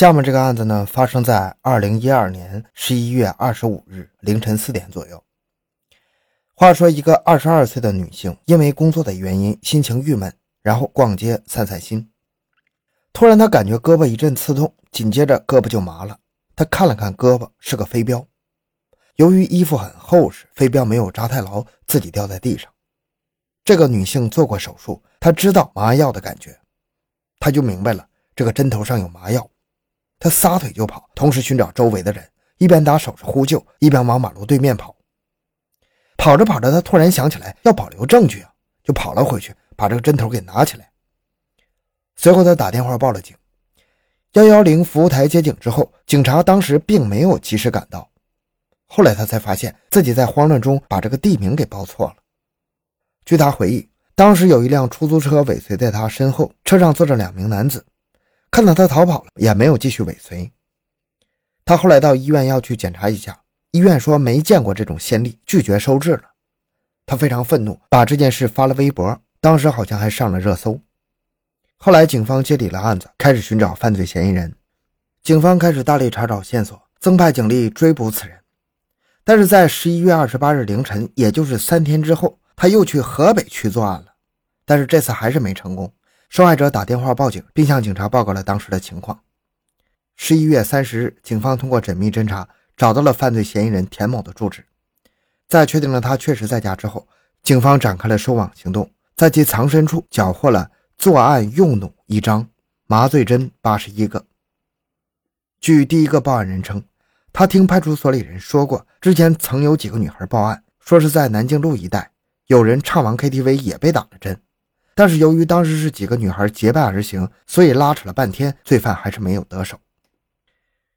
下面这个案子呢，发生在二零一二年十一月二十五日凌晨四点左右。话说，一个二十二岁的女性，因为工作的原因，心情郁闷，然后逛街散散心。突然，她感觉胳膊一阵刺痛，紧接着胳膊就麻了。她看了看胳膊，是个飞镖。由于衣服很厚实，飞镖没有扎太牢，自己掉在地上。这个女性做过手术，她知道麻药的感觉，她就明白了这个针头上有麻药。他撒腿就跑，同时寻找周围的人，一边打手势呼救，一边往马路对面跑。跑着跑着，他突然想起来要保留证据啊，就跑了回去，把这个针头给拿起来。随后他打电话报了警。幺幺零服务台接警之后，警察当时并没有及时赶到。后来他才发现自己在慌乱中把这个地名给报错了。据他回忆，当时有一辆出租车尾随在他身后，车上坐着两名男子。看到他逃跑了，也没有继续尾随。他后来到医院要去检查一下，医院说没见过这种先例，拒绝收治了。他非常愤怒，把这件事发了微博，当时好像还上了热搜。后来警方接理了案子，开始寻找犯罪嫌疑人。警方开始大力查找线索，增派警力追捕此人。但是在十一月二十八日凌晨，也就是三天之后，他又去河北区作案了，但是这次还是没成功。受害者打电话报警，并向警察报告了当时的情况。十一月三十日，警方通过缜密侦查，找到了犯罪嫌疑人田某的住址。在确定了他确实在家之后，警方展开了收网行动，在其藏身处缴获了作案用弩一张、麻醉针八十一个。据第一个报案人称，他听派出所里人说过，之前曾有几个女孩报案，说是在南京路一带有人唱完 KTV 也被打了针。但是由于当时是几个女孩结伴而行，所以拉扯了半天，罪犯还是没有得手。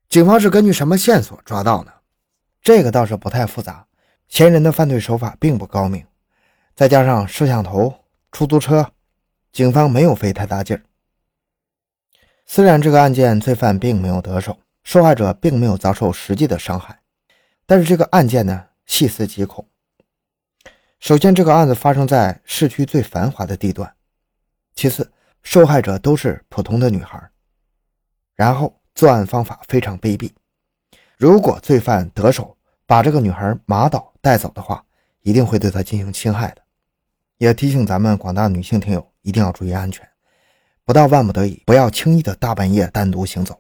警方是根据什么线索抓到呢？这个倒是不太复杂，嫌疑人的犯罪手法并不高明，再加上摄像头、出租车，警方没有费太大劲儿。虽然这个案件罪犯并没有得手，受害者并没有遭受实际的伤害，但是这个案件呢，细思极恐。首先，这个案子发生在市区最繁华的地段；其次，受害者都是普通的女孩；然后，作案方法非常卑鄙。如果罪犯得手把这个女孩麻倒带走的话，一定会对她进行侵害的。也提醒咱们广大女性听友一定要注意安全，不到万不得已，不要轻易的大半夜单独行走。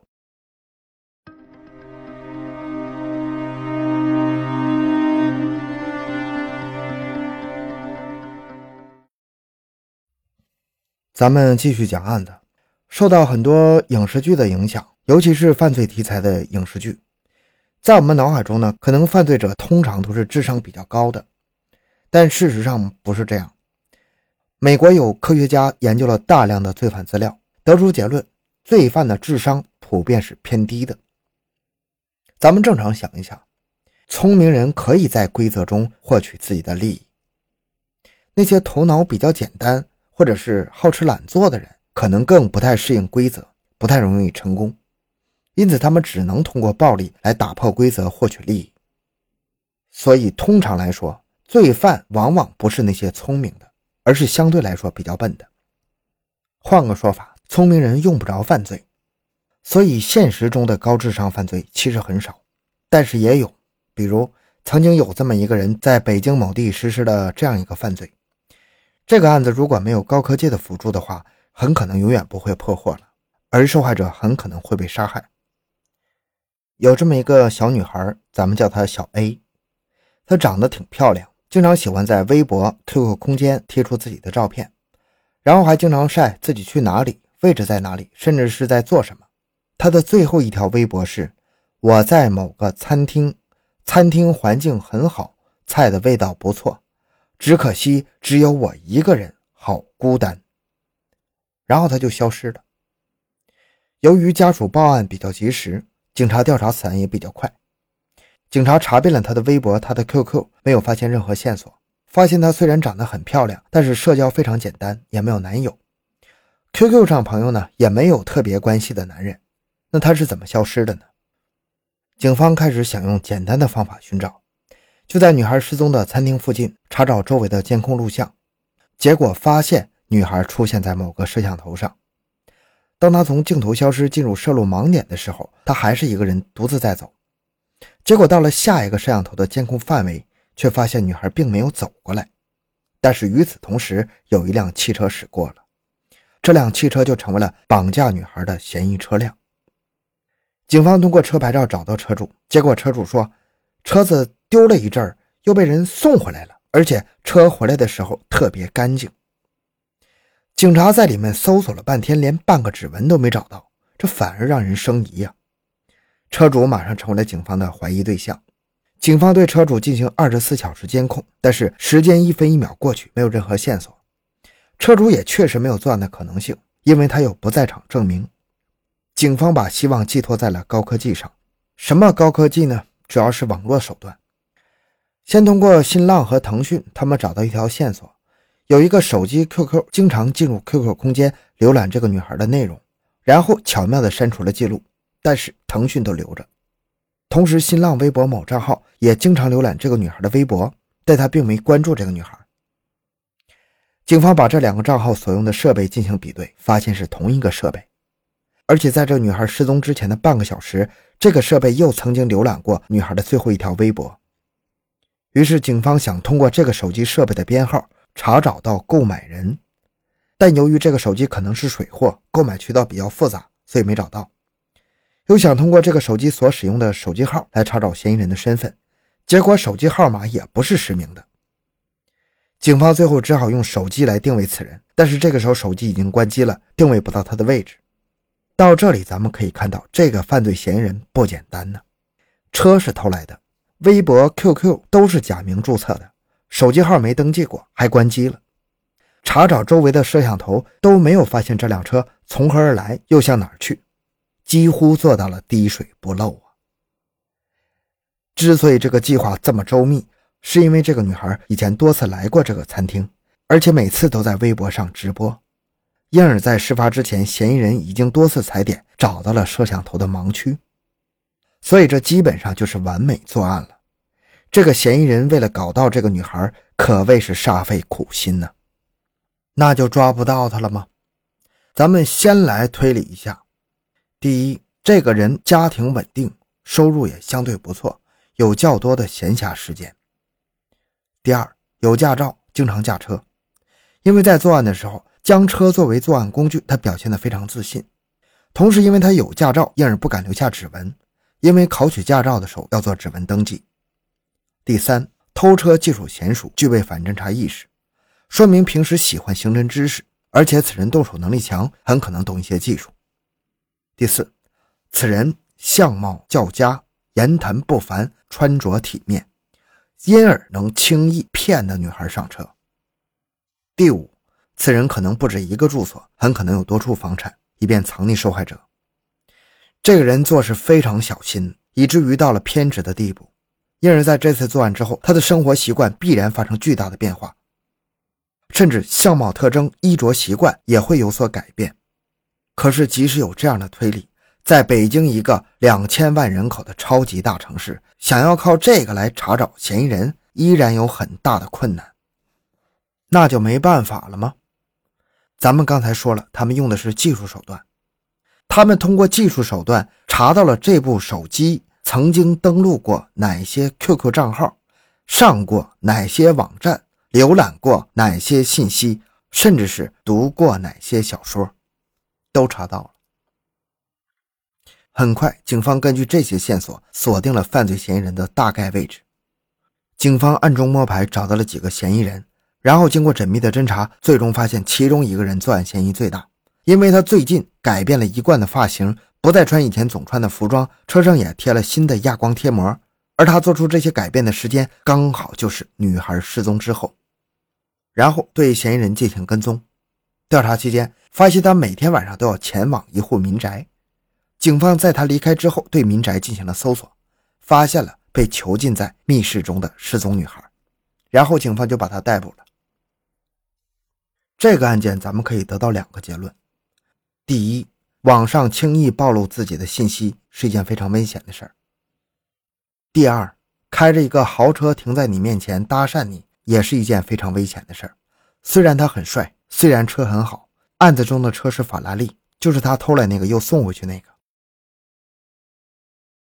咱们继续讲案子。受到很多影视剧的影响，尤其是犯罪题材的影视剧，在我们脑海中呢，可能犯罪者通常都是智商比较高的，但事实上不是这样。美国有科学家研究了大量的罪犯资料，得出结论：罪犯的智商普遍是偏低的。咱们正常想一想，聪明人可以在规则中获取自己的利益，那些头脑比较简单。或者是好吃懒做的人，可能更不太适应规则，不太容易成功，因此他们只能通过暴力来打破规则，获取利益。所以，通常来说，罪犯往往不是那些聪明的，而是相对来说比较笨的。换个说法，聪明人用不着犯罪。所以，现实中的高智商犯罪其实很少，但是也有。比如，曾经有这么一个人在北京某地实施了这样一个犯罪。这个案子如果没有高科技的辅助的话，很可能永远不会破获了，而受害者很可能会被杀害。有这么一个小女孩，咱们叫她小 A，她长得挺漂亮，经常喜欢在微博、QQ 空间贴出自己的照片，然后还经常晒自己去哪里、位置在哪里，甚至是在做什么。她的最后一条微博是：“我在某个餐厅，餐厅环境很好，菜的味道不错。”只可惜只有我一个人，好孤单。然后他就消失了。由于家属报案比较及时，警察调查此案也比较快。警察查遍了他的微博、他的 QQ，没有发现任何线索。发现他虽然长得很漂亮，但是社交非常简单，也没有男友。QQ 上朋友呢也没有特别关系的男人。那他是怎么消失的呢？警方开始想用简单的方法寻找。就在女孩失踪的餐厅附近查找周围的监控录像，结果发现女孩出现在某个摄像头上。当他从镜头消失进入摄录盲点的时候，他还是一个人独自在走。结果到了下一个摄像头的监控范围，却发现女孩并没有走过来。但是与此同时，有一辆汽车驶过了，这辆汽车就成为了绑架女孩的嫌疑车辆。警方通过车牌照找到车主，结果车主说，车子丢了一阵儿，又被人送回来了，而且车回来的时候特别干净。警察在里面搜索了半天，连半个指纹都没找到，这反而让人生疑呀。车主马上成为了警方的怀疑对象。警方对车主进行二十四小时监控，但是时间一分一秒过去，没有任何线索。车主也确实没有作案的可能性，因为他有不在场证明。警方把希望寄托在了高科技上。什么高科技呢？主要是网络手段。先通过新浪和腾讯，他们找到一条线索。有一个手机 QQ 经常进入 QQ 空间浏览这个女孩的内容，然后巧妙地删除了记录，但是腾讯都留着。同时，新浪微博某账号也经常浏览这个女孩的微博，但他并没关注这个女孩。警方把这两个账号所用的设备进行比对，发现是同一个设备，而且在这女孩失踪之前的半个小时，这个设备又曾经浏览过女孩的最后一条微博。于是，警方想通过这个手机设备的编号。查找到购买人，但由于这个手机可能是水货，购买渠道比较复杂，所以没找到。又想通过这个手机所使用的手机号来查找嫌疑人的身份，结果手机号码也不是实名的。警方最后只好用手机来定位此人，但是这个时候手机已经关机了，定位不到他的位置。到这里，咱们可以看到这个犯罪嫌疑人不简单呢。车是偷来的，微博、QQ 都是假名注册的。手机号没登记过，还关机了。查找周围的摄像头都没有发现这辆车从何而来，又向哪儿去，几乎做到了滴水不漏啊。之所以这个计划这么周密，是因为这个女孩以前多次来过这个餐厅，而且每次都在微博上直播，因而，在事发之前，嫌疑人已经多次踩点，找到了摄像头的盲区，所以这基本上就是完美作案了。这个嫌疑人为了搞到这个女孩，可谓是煞费苦心呢。那就抓不到他了吗？咱们先来推理一下：第一，这个人家庭稳定，收入也相对不错，有较多的闲暇时间；第二，有驾照，经常驾车，因为在作案的时候将车作为作案工具，他表现得非常自信。同时，因为他有驾照，因而不敢留下指纹，因为考取驾照的时候要做指纹登记。第三，偷车技术娴熟，具备反侦查意识，说明平时喜欢刑侦知识，而且此人动手能力强，很可能懂一些技术。第四，此人相貌较佳，言谈不凡，穿着体面，因而能轻易骗得女孩上车。第五，此人可能不止一个住所，很可能有多处房产，以便藏匿受害者。这个人做事非常小心，以至于到了偏执的地步。因而，在这次作案之后，他的生活习惯必然发生巨大的变化，甚至相貌特征、衣着习惯也会有所改变。可是，即使有这样的推理，在北京一个两千万人口的超级大城市，想要靠这个来查找嫌疑人，依然有很大的困难。那就没办法了吗？咱们刚才说了，他们用的是技术手段，他们通过技术手段查到了这部手机。曾经登录过哪些 QQ 账号，上过哪些网站，浏览过哪些信息，甚至是读过哪些小说，都查到了。很快，警方根据这些线索锁定了犯罪嫌疑人的大概位置。警方暗中摸排，找到了几个嫌疑人，然后经过缜密的侦查，最终发现其中一个人作案嫌疑最大，因为他最近改变了一贯的发型。不再穿以前总穿的服装，车上也贴了新的亚光贴膜，而他做出这些改变的时间刚好就是女孩失踪之后。然后对嫌疑人进行跟踪，调查期间发现他每天晚上都要前往一户民宅。警方在他离开之后对民宅进行了搜索，发现了被囚禁在密室中的失踪女孩，然后警方就把他逮捕了。这个案件咱们可以得到两个结论：第一。网上轻易暴露自己的信息是一件非常危险的事儿。第二，开着一个豪车停在你面前搭讪你，也是一件非常危险的事儿。虽然他很帅，虽然车很好，案子中的车是法拉利，就是他偷来那个又送回去那个。